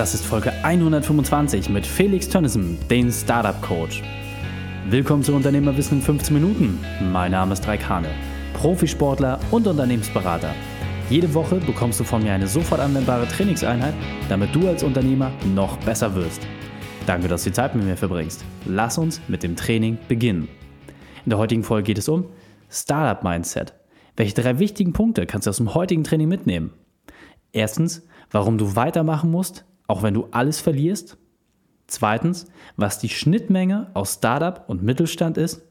Das ist Folge 125 mit Felix Tönnissen, den Startup Coach. Willkommen zu Unternehmerwissen in 15 Minuten. Mein Name ist Raik Hane, Profisportler und Unternehmensberater. Jede Woche bekommst du von mir eine sofort anwendbare Trainingseinheit, damit du als Unternehmer noch besser wirst. Danke, dass du die Zeit mit mir verbringst. Lass uns mit dem Training beginnen. In der heutigen Folge geht es um Startup Mindset. Welche drei wichtigen Punkte kannst du aus dem heutigen Training mitnehmen? Erstens, warum du weitermachen musst, auch wenn du alles verlierst. Zweitens, was die Schnittmenge aus Startup und Mittelstand ist.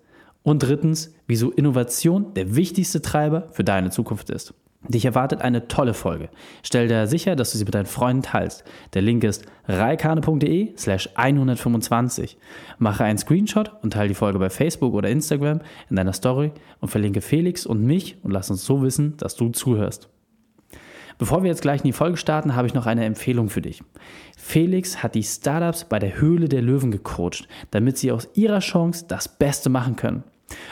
Und drittens, wieso Innovation der wichtigste Treiber für deine Zukunft ist. Dich erwartet eine tolle Folge. Stell dir sicher, dass du sie mit deinen Freunden teilst. Der Link ist reikane.de slash 125. Mache einen Screenshot und teile die Folge bei Facebook oder Instagram in deiner Story und verlinke Felix und mich und lass uns so wissen, dass du zuhörst. Bevor wir jetzt gleich in die Folge starten, habe ich noch eine Empfehlung für dich. Felix hat die Startups bei der Höhle der Löwen gecoacht, damit sie aus ihrer Chance das Beste machen können.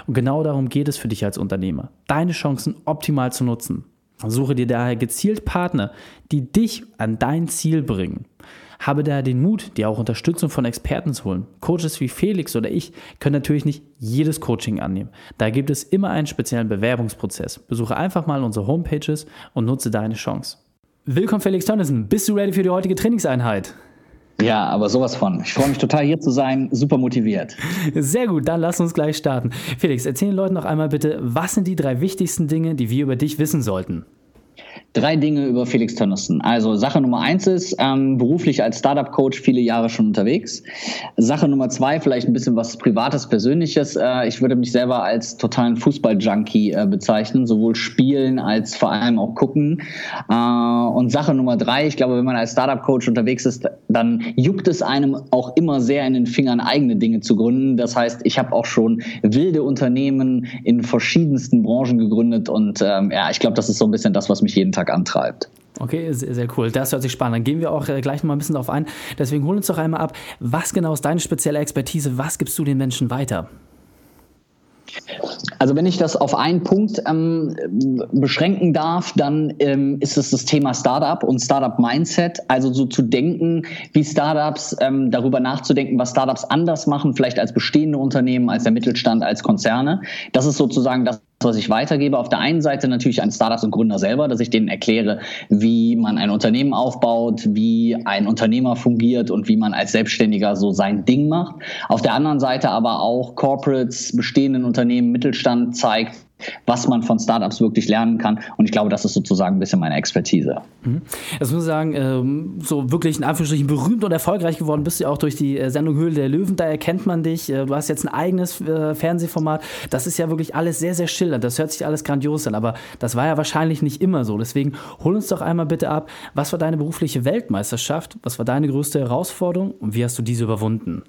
Und genau darum geht es für dich als Unternehmer, deine Chancen optimal zu nutzen. Suche dir daher gezielt Partner, die dich an dein Ziel bringen. Habe daher den Mut, dir auch Unterstützung von Experten zu holen. Coaches wie Felix oder ich können natürlich nicht jedes Coaching annehmen. Da gibt es immer einen speziellen Bewerbungsprozess. Besuche einfach mal unsere Homepages und nutze deine Chance. Willkommen Felix Tönnissen. Bist du ready für die heutige Trainingseinheit? Ja, aber sowas von. Ich freue mich total hier zu sein, super motiviert. Sehr gut, dann lass uns gleich starten. Felix, erzähl den Leuten noch einmal bitte, was sind die drei wichtigsten Dinge, die wir über dich wissen sollten? Drei Dinge über Felix Tönnissen. Also Sache Nummer eins ist, ähm, beruflich als Startup-Coach viele Jahre schon unterwegs. Sache Nummer zwei, vielleicht ein bisschen was Privates, Persönliches. Äh, ich würde mich selber als totalen Fußball-Junkie äh, bezeichnen, sowohl spielen als vor allem auch gucken. Äh, und Sache Nummer drei, ich glaube, wenn man als Startup-Coach unterwegs ist, dann juckt es einem auch immer sehr in den Fingern, eigene Dinge zu gründen. Das heißt, ich habe auch schon wilde Unternehmen in verschiedensten Branchen gegründet und ähm, ja, ich glaube, das ist so ein bisschen das, was mich jeden Tag antreibt. Okay, sehr, sehr cool. Das hört sich spannend an. Dann gehen wir auch äh, gleich noch mal ein bisschen darauf ein. Deswegen hol uns doch einmal ab, was genau ist deine spezielle Expertise? Was gibst du den Menschen weiter? Also wenn ich das auf einen Punkt ähm, beschränken darf, dann ähm, ist es das Thema Startup und Startup Mindset. Also so zu denken, wie Startups, ähm, darüber nachzudenken, was Startups anders machen, vielleicht als bestehende Unternehmen, als der Mittelstand, als Konzerne. Das ist sozusagen das, was ich weitergebe. Auf der einen Seite natürlich an Startups und Gründer selber, dass ich denen erkläre, wie man ein Unternehmen aufbaut, wie ein Unternehmer fungiert und wie man als Selbstständiger so sein Ding macht. Auf der anderen Seite aber auch Corporates, bestehenden Unternehmen, Mittelstand zeigt, was man von Startups wirklich lernen kann. Und ich glaube, das ist sozusagen ein bisschen meine Expertise. Mhm. Das muss ich sagen, ähm, so wirklich in Anführungsstrichen berühmt und erfolgreich geworden bist du auch durch die äh, Sendung Höhle der Löwen. Da erkennt man dich. Äh, du hast jetzt ein eigenes äh, Fernsehformat. Das ist ja wirklich alles sehr, sehr schillernd. Das hört sich alles grandios an. Aber das war ja wahrscheinlich nicht immer so. Deswegen hol uns doch einmal bitte ab. Was war deine berufliche Weltmeisterschaft? Was war deine größte Herausforderung? Und wie hast du diese überwunden?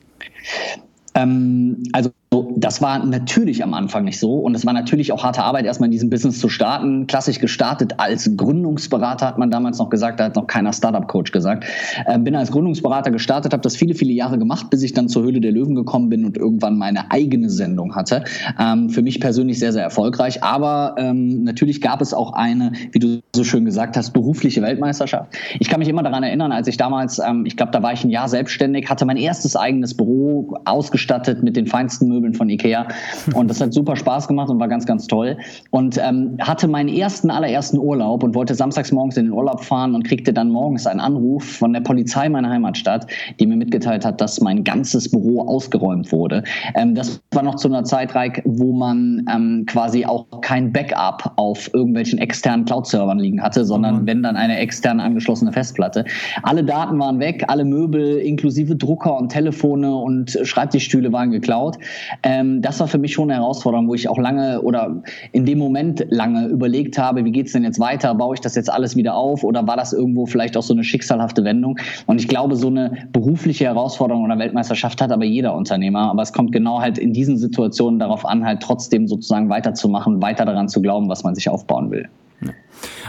Ähm, also das war natürlich am Anfang nicht so und es war natürlich auch harte Arbeit, erstmal in diesem Business zu starten. Klassisch gestartet als Gründungsberater, hat man damals noch gesagt, da hat noch keiner Startup-Coach gesagt. Ähm, bin als Gründungsberater gestartet, habe das viele, viele Jahre gemacht, bis ich dann zur Höhle der Löwen gekommen bin und irgendwann meine eigene Sendung hatte. Ähm, für mich persönlich sehr, sehr erfolgreich, aber ähm, natürlich gab es auch eine, wie du so schön gesagt hast, berufliche Weltmeisterschaft. Ich kann mich immer daran erinnern, als ich damals, ähm, ich glaube, da war ich ein Jahr selbstständig, hatte mein erstes eigenes Büro ausgestattet mit den feinsten Möbeln von Ikea. Und das hat super Spaß gemacht und war ganz, ganz toll. Und ähm, hatte meinen ersten, allerersten Urlaub und wollte samstags morgens in den Urlaub fahren und kriegte dann morgens einen Anruf von der Polizei meiner Heimatstadt, die mir mitgeteilt hat, dass mein ganzes Büro ausgeräumt wurde. Ähm, das war noch zu einer Zeit, Reik, wo man ähm, quasi auch kein Backup auf irgendwelchen externen Cloud-Servern liegen hatte, sondern mhm. wenn dann eine extern angeschlossene Festplatte. Alle Daten waren weg, alle Möbel inklusive Drucker und Telefone und Schreibtischstühle waren geklaut. Ähm, das war für mich schon eine Herausforderung, wo ich auch lange oder in dem Moment lange überlegt habe, wie geht es denn jetzt weiter? Baue ich das jetzt alles wieder auf oder war das irgendwo vielleicht auch so eine schicksalhafte Wendung? Und ich glaube, so eine berufliche Herausforderung oder Weltmeisterschaft hat aber jeder Unternehmer. Aber es kommt genau halt in diesen Situationen darauf an, halt trotzdem sozusagen weiterzumachen, weiter daran zu glauben, was man sich aufbauen will.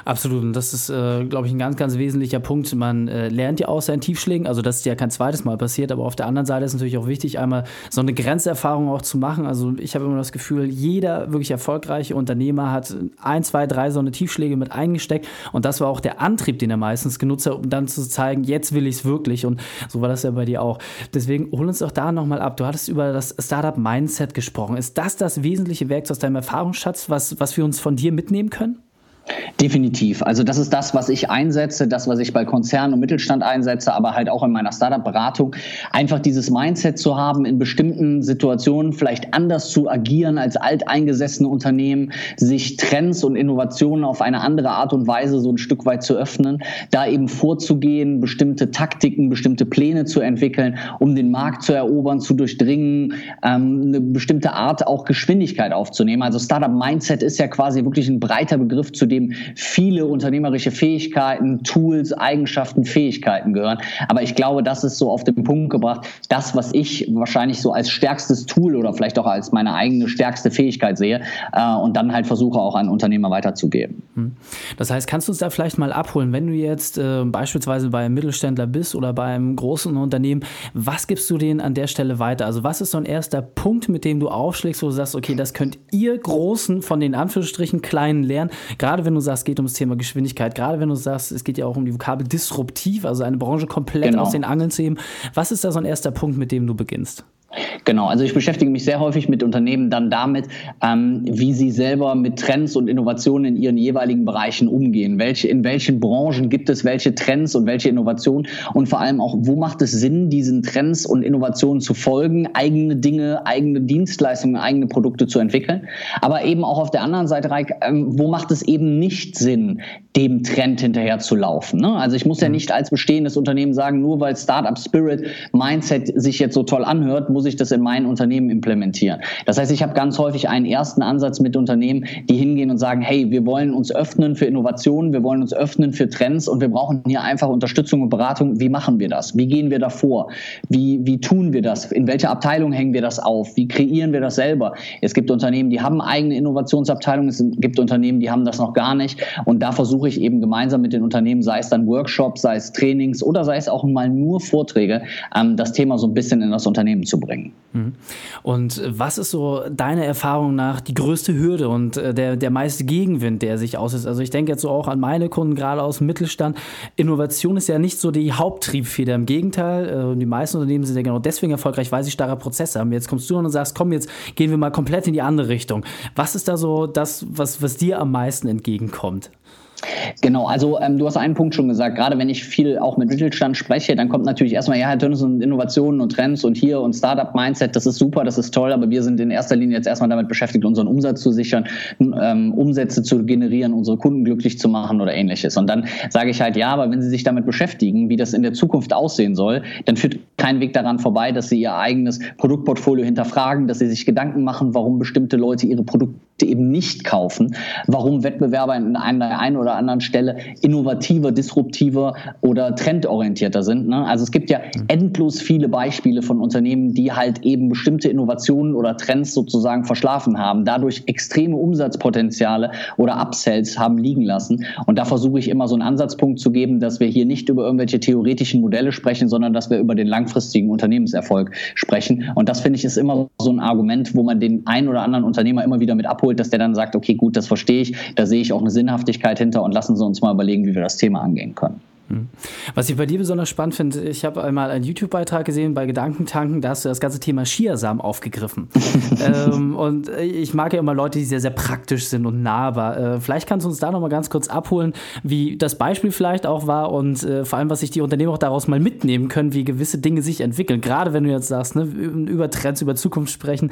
Absolut. Und das ist, äh, glaube ich, ein ganz, ganz wesentlicher Punkt. Man äh, lernt ja aus seinen Tiefschlägen. Also, das ist ja kein zweites Mal passiert. Aber auf der anderen Seite ist natürlich auch wichtig, einmal so eine Grenzerfahrung auch zu machen. Also, ich habe immer das Gefühl, jeder wirklich erfolgreiche Unternehmer hat ein, zwei, drei so eine Tiefschläge mit eingesteckt. Und das war auch der Antrieb, den er meistens genutzt hat, um dann zu zeigen, jetzt will ich es wirklich. Und so war das ja bei dir auch. Deswegen hol uns doch da nochmal ab. Du hattest über das Startup-Mindset gesprochen. Ist das das wesentliche Werkzeug aus deinem Erfahrungsschatz, was, was wir uns von dir mitnehmen können? Definitiv. Also das ist das, was ich einsetze, das, was ich bei Konzernen und Mittelstand einsetze, aber halt auch in meiner Startup-Beratung. Einfach dieses Mindset zu haben, in bestimmten Situationen vielleicht anders zu agieren als alteingesessene Unternehmen, sich Trends und Innovationen auf eine andere Art und Weise so ein Stück weit zu öffnen, da eben vorzugehen, bestimmte Taktiken, bestimmte Pläne zu entwickeln, um den Markt zu erobern, zu durchdringen, ähm, eine bestimmte Art auch Geschwindigkeit aufzunehmen. Also Startup-Mindset ist ja quasi wirklich ein breiter Begriff, zu dem dem viele unternehmerische Fähigkeiten, Tools, Eigenschaften, Fähigkeiten gehören. Aber ich glaube, das ist so auf den Punkt gebracht, das, was ich wahrscheinlich so als stärkstes Tool oder vielleicht auch als meine eigene stärkste Fähigkeit sehe äh, und dann halt versuche auch an Unternehmer weiterzugeben. Hm. Das heißt, kannst du uns da vielleicht mal abholen, wenn du jetzt äh, beispielsweise bei einem Mittelständler bist oder bei einem großen Unternehmen, was gibst du denen an der Stelle weiter? Also was ist so ein erster Punkt, mit dem du aufschlägst, wo du sagst, okay, das könnt ihr Großen von den Anführungsstrichen Kleinen lernen, gerade wenn wenn du sagst, es geht ums Thema Geschwindigkeit, gerade wenn du sagst, es geht ja auch um die Vokabel disruptiv, also eine Branche komplett genau. aus den Angeln zu heben. Was ist da so ein erster Punkt, mit dem du beginnst? Genau, also ich beschäftige mich sehr häufig mit Unternehmen dann damit, ähm, wie sie selber mit Trends und Innovationen in ihren jeweiligen Bereichen umgehen. Welche, in welchen Branchen gibt es welche Trends und welche Innovationen und vor allem auch, wo macht es Sinn, diesen Trends und Innovationen zu folgen, eigene Dinge, eigene Dienstleistungen, eigene Produkte zu entwickeln. Aber eben auch auf der anderen Seite, Reik, ähm, wo macht es eben nicht Sinn, dem Trend hinterher zu laufen. Ne? Also ich muss ja mhm. nicht als bestehendes Unternehmen sagen, nur weil Startup Spirit Mindset sich jetzt so toll anhört, muss ich das in mein Unternehmen implementieren. Das heißt, ich habe ganz häufig einen ersten Ansatz mit Unternehmen, die hingehen und sagen, hey, wir wollen uns öffnen für Innovationen, wir wollen uns öffnen für Trends und wir brauchen hier einfach Unterstützung und Beratung. Wie machen wir das? Wie gehen wir da vor? Wie, wie tun wir das? In welcher Abteilung hängen wir das auf? Wie kreieren wir das selber? Es gibt Unternehmen, die haben eigene Innovationsabteilungen, es gibt Unternehmen, die haben das noch gar nicht. Und da versuche ich eben gemeinsam mit den Unternehmen, sei es dann Workshops, sei es Trainings oder sei es auch mal nur Vorträge, ähm, das Thema so ein bisschen in das Unternehmen zu bringen. Mhm. Und was ist so deiner Erfahrung nach die größte Hürde und äh, der, der meiste Gegenwind, der sich aussetzt? Also ich denke jetzt so auch an meine Kunden, gerade aus dem Mittelstand. Innovation ist ja nicht so die Haupttriebfeder. Im Gegenteil, äh, die meisten Unternehmen sind ja genau deswegen erfolgreich, weil sie starre Prozesse haben. Jetzt kommst du und sagst, komm, jetzt gehen wir mal komplett in die andere Richtung. Was ist da so das, was, was dir am meisten entgegenkommt? Genau, also ähm, du hast einen Punkt schon gesagt, gerade wenn ich viel auch mit Mittelstand spreche, dann kommt natürlich erstmal, ja, Herr Tönnes und Innovationen und Trends und hier und Startup-Mindset, das ist super, das ist toll, aber wir sind in erster Linie jetzt erstmal damit beschäftigt, unseren Umsatz zu sichern, ähm, Umsätze zu generieren, unsere Kunden glücklich zu machen oder ähnliches. Und dann sage ich halt, ja, aber wenn Sie sich damit beschäftigen, wie das in der Zukunft aussehen soll, dann führt kein Weg daran vorbei, dass Sie Ihr eigenes Produktportfolio hinterfragen, dass Sie sich Gedanken machen, warum bestimmte Leute ihre Produkte eben nicht kaufen, warum Wettbewerber in einer einen oder anderen Stelle innovativer, disruptiver oder trendorientierter sind. Ne? Also es gibt ja mhm. endlos viele Beispiele von Unternehmen, die halt eben bestimmte Innovationen oder Trends sozusagen verschlafen haben, dadurch extreme Umsatzpotenziale oder Upsells haben liegen lassen. Und da versuche ich immer so einen Ansatzpunkt zu geben, dass wir hier nicht über irgendwelche theoretischen Modelle sprechen, sondern dass wir über den langfristigen Unternehmenserfolg sprechen. Und das finde ich ist immer so ein Argument, wo man den einen oder anderen Unternehmer immer wieder mit abholt abholt, dass der dann sagt, okay, gut, das verstehe ich, da sehe ich auch eine Sinnhaftigkeit hinter und lassen Sie uns mal überlegen, wie wir das Thema angehen können. Hm. Was ich bei dir besonders spannend finde, ich habe einmal einen YouTube-Beitrag gesehen bei Gedankentanken, da hast du das ganze Thema Chiasamen aufgegriffen. ähm, und ich mag ja immer Leute, die sehr, sehr praktisch sind und nahbar. Äh, vielleicht kannst du uns da nochmal ganz kurz abholen, wie das Beispiel vielleicht auch war und äh, vor allem, was sich die Unternehmen auch daraus mal mitnehmen können, wie gewisse Dinge sich entwickeln. Gerade wenn du jetzt sagst, ne, über Trends, über Zukunft sprechen.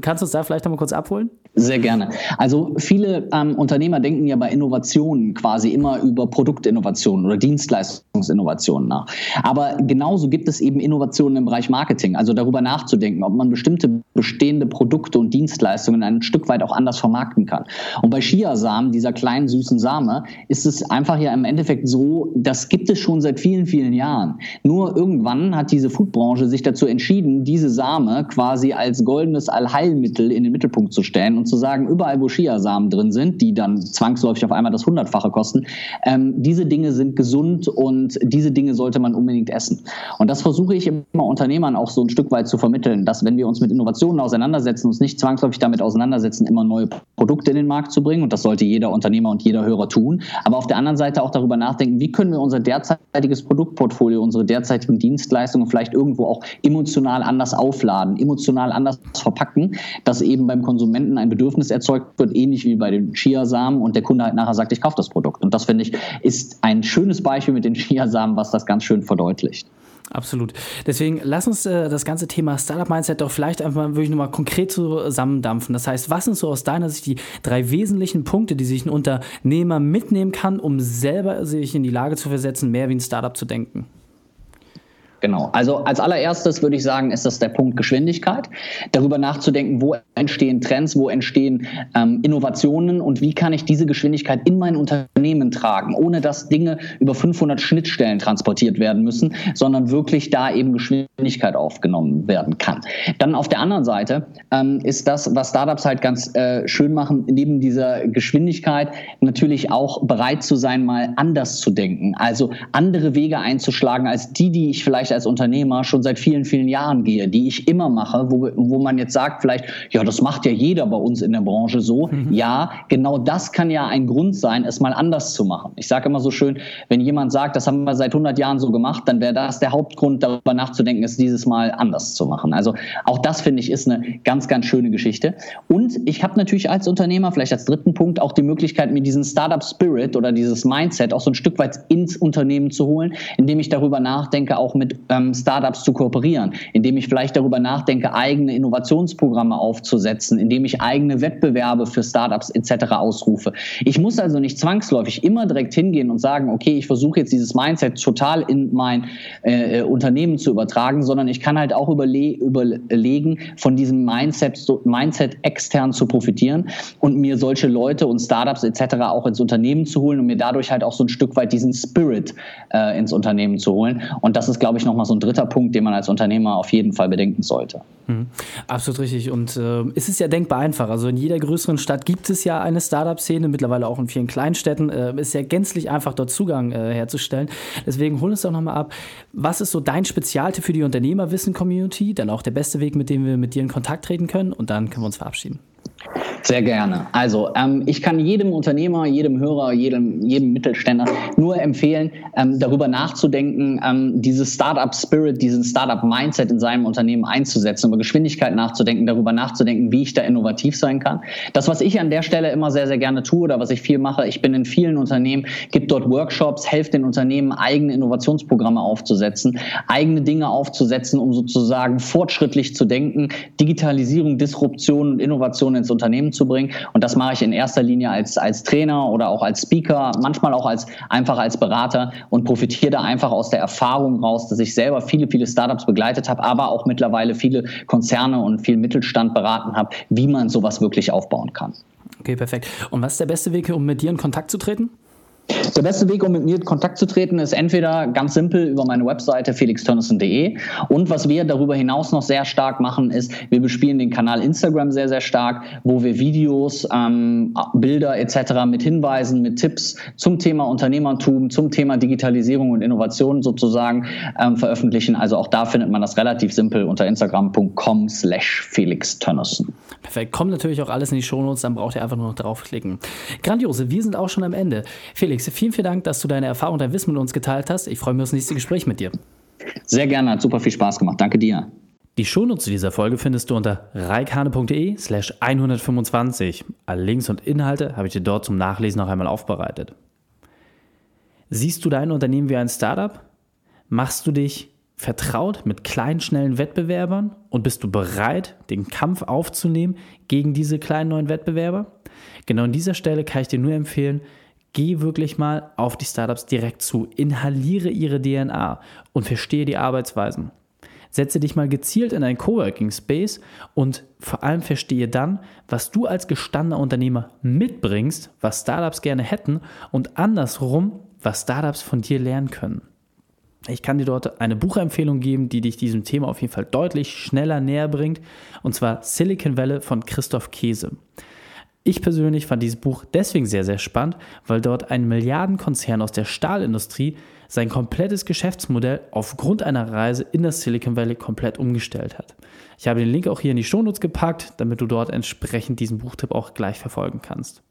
Kannst du uns da vielleicht nochmal kurz abholen? Sehr gerne. Also viele ähm, Unternehmer denken ja bei Innovationen quasi immer über Produktinnovationen oder Dienstleistungen Dienstleistungsinnovationen nach. Aber genauso gibt es eben Innovationen im Bereich Marketing, also darüber nachzudenken, ob man bestimmte bestehende Produkte und Dienstleistungen ein Stück weit auch anders vermarkten kann. Und bei Chiasamen, dieser kleinen süßen Same, ist es einfach ja im Endeffekt so, das gibt es schon seit vielen, vielen Jahren. Nur irgendwann hat diese Foodbranche sich dazu entschieden, diese Same quasi als goldenes Allheilmittel in den Mittelpunkt zu stellen und zu sagen, überall wo Chiasamen drin sind, die dann zwangsläufig auf einmal das Hundertfache kosten, ähm, diese Dinge sind gesund und diese Dinge sollte man unbedingt essen. Und das versuche ich immer Unternehmern auch so ein Stück weit zu vermitteln, dass wenn wir uns mit Innovationen auseinandersetzen, uns nicht zwangsläufig damit auseinandersetzen, immer neue Produkte in den Markt zu bringen. Und das sollte jeder Unternehmer und jeder Hörer tun. Aber auf der anderen Seite auch darüber nachdenken, wie können wir unser derzeitiges Produktportfolio, unsere derzeitigen Dienstleistungen vielleicht irgendwo auch emotional anders aufladen, emotional anders verpacken, dass eben beim Konsumenten ein Bedürfnis erzeugt wird, ähnlich wie bei den Chiasamen und der Kunde halt nachher sagt, ich kaufe das Produkt. Und das finde ich ist ein schönes Beispiel mit den Chiasamen, was das ganz schön verdeutlicht. Absolut. Deswegen lass uns äh, das ganze Thema Startup Mindset doch vielleicht einfach mal wirklich nochmal konkret zusammendampfen. Das heißt, was sind so aus deiner Sicht die drei wesentlichen Punkte, die sich ein Unternehmer mitnehmen kann, um selber sich in die Lage zu versetzen, mehr wie ein Startup zu denken? Genau. Also als allererstes würde ich sagen, ist das der Punkt Geschwindigkeit. Darüber nachzudenken, wo entstehen Trends, wo entstehen ähm, Innovationen und wie kann ich diese Geschwindigkeit in mein Unternehmen tragen, ohne dass Dinge über 500 Schnittstellen transportiert werden müssen, sondern wirklich da eben Geschwindigkeit aufgenommen werden kann. Dann auf der anderen Seite ähm, ist das, was Startups halt ganz äh, schön machen, neben dieser Geschwindigkeit natürlich auch bereit zu sein, mal anders zu denken. Also andere Wege einzuschlagen als die, die ich vielleicht als Unternehmer schon seit vielen, vielen Jahren gehe, die ich immer mache, wo, wo man jetzt sagt vielleicht, ja, das macht ja jeder bei uns in der Branche so. Mhm. Ja, genau das kann ja ein Grund sein, es mal anders zu machen. Ich sage immer so schön, wenn jemand sagt, das haben wir seit 100 Jahren so gemacht, dann wäre das der Hauptgrund, darüber nachzudenken, es dieses Mal anders zu machen. Also auch das finde ich ist eine ganz, ganz schöne Geschichte. Und ich habe natürlich als Unternehmer, vielleicht als dritten Punkt, auch die Möglichkeit, mir diesen Startup Spirit oder dieses Mindset auch so ein Stück weit ins Unternehmen zu holen, indem ich darüber nachdenke, auch mit ähm, Startups zu kooperieren, indem ich vielleicht darüber nachdenke, eigene Innovationsprogramme aufzusetzen, indem ich eigene Wettbewerbe für Startups etc. ausrufe. Ich muss also nicht zwangsläufig immer direkt hingehen und sagen, okay, ich versuche jetzt dieses Mindset total in mein äh, äh Unternehmen zu übertragen, sondern ich kann halt auch überle überlegen, von diesem Mindset, so, Mindset extern zu profitieren und mir solche Leute und Startups etc. auch ins Unternehmen zu holen und mir dadurch halt auch so ein Stück weit diesen Spirit äh, ins Unternehmen zu holen. Und das ist, glaube ich, nochmal so ein dritter Punkt, den man als Unternehmer auf jeden Fall bedenken sollte. Mhm. Absolut richtig. Und äh, es ist ja denkbar einfach. Also in jeder größeren Stadt gibt es ja eine Startup-Szene, mittlerweile auch in vielen Kleinstädten. Äh, ist ja gänzlich einfach, dort Zugang äh, herzustellen. Deswegen hol uns doch nochmal ab. Was ist so dein Spezialtipp für die Unternehmerwissen-Community? Dann auch der beste Weg, mit dem wir mit dir in Kontakt treten können. Und dann können wir uns verabschieden. Sehr gerne. Also ähm, ich kann jedem Unternehmer, jedem Hörer, jedem, jedem Mittelständler nur empfehlen, ähm, darüber nachzudenken, ähm, dieses Startup Spirit, diesen Startup Mindset in seinem Unternehmen einzusetzen, über Geschwindigkeit nachzudenken, darüber nachzudenken, wie ich da innovativ sein kann. Das, was ich an der Stelle immer sehr, sehr gerne tue oder was ich viel mache, ich bin in vielen Unternehmen, gibt dort Workshops, helfe den Unternehmen, eigene Innovationsprogramme aufzusetzen, eigene Dinge aufzusetzen, um sozusagen fortschrittlich zu denken, Digitalisierung, Disruption und Innovation ins Unternehmen zu bringen. Und das mache ich in erster Linie als, als Trainer oder auch als Speaker, manchmal auch als einfach als Berater und profitiere da einfach aus der Erfahrung raus, dass ich selber viele, viele Startups begleitet habe, aber auch mittlerweile viele Konzerne und viel Mittelstand beraten habe, wie man sowas wirklich aufbauen kann. Okay, perfekt. Und was ist der beste Weg, um mit dir in Kontakt zu treten? Der beste Weg, um mit mir in Kontakt zu treten, ist entweder ganz simpel über meine Webseite felixtönnissen.de und was wir darüber hinaus noch sehr stark machen, ist, wir bespielen den Kanal Instagram sehr, sehr stark, wo wir Videos, ähm, Bilder etc. mit Hinweisen, mit Tipps zum Thema Unternehmertum, zum Thema Digitalisierung und Innovation sozusagen ähm, veröffentlichen. Also auch da findet man das relativ simpel unter instagram.com slash felixtönnissen. Perfekt. Kommt natürlich auch alles in die Shownotes, dann braucht ihr einfach nur noch draufklicken. Grandiose, wir sind auch schon am Ende. Felix, vielen, vielen Dank, dass du deine Erfahrung und dein Wissen mit uns geteilt hast. Ich freue mich auf das nächste Gespräch mit dir. Sehr gerne, hat super viel Spaß gemacht. Danke dir. Die Shownotes dieser Folge findest du unter reikane.de slash 125. Alle Links und Inhalte habe ich dir dort zum Nachlesen noch einmal aufbereitet. Siehst du dein Unternehmen wie ein Startup? Machst du dich vertraut mit kleinen, schnellen Wettbewerbern und bist du bereit, den Kampf aufzunehmen gegen diese kleinen neuen Wettbewerber? Genau an dieser Stelle kann ich dir nur empfehlen, geh wirklich mal auf die Startups direkt zu, inhaliere ihre DNA und verstehe die Arbeitsweisen. Setze dich mal gezielt in einen Coworking Space und vor allem verstehe dann, was du als gestandener Unternehmer mitbringst, was Startups gerne hätten und andersrum, was Startups von dir lernen können. Ich kann dir dort eine Buchempfehlung geben, die dich diesem Thema auf jeden Fall deutlich schneller näher bringt, und zwar Silicon Valley von Christoph Käse. Ich persönlich fand dieses Buch deswegen sehr, sehr spannend, weil dort ein Milliardenkonzern aus der Stahlindustrie sein komplettes Geschäftsmodell aufgrund einer Reise in das Silicon Valley komplett umgestellt hat. Ich habe den Link auch hier in die Shownotes gepackt, damit du dort entsprechend diesen Buchtipp auch gleich verfolgen kannst.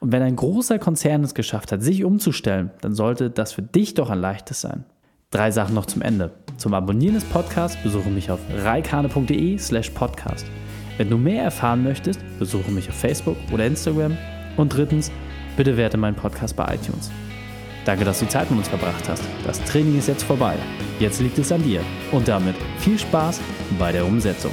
Und wenn ein großer Konzern es geschafft hat, sich umzustellen, dann sollte das für dich doch ein leichtes sein. Drei Sachen noch zum Ende. Zum Abonnieren des Podcasts besuche mich auf reikane.de slash podcast. Wenn du mehr erfahren möchtest, besuche mich auf Facebook oder Instagram. Und drittens, bitte werte meinen Podcast bei iTunes. Danke, dass du Zeit mit uns verbracht hast. Das Training ist jetzt vorbei. Jetzt liegt es an dir. Und damit viel Spaß bei der Umsetzung.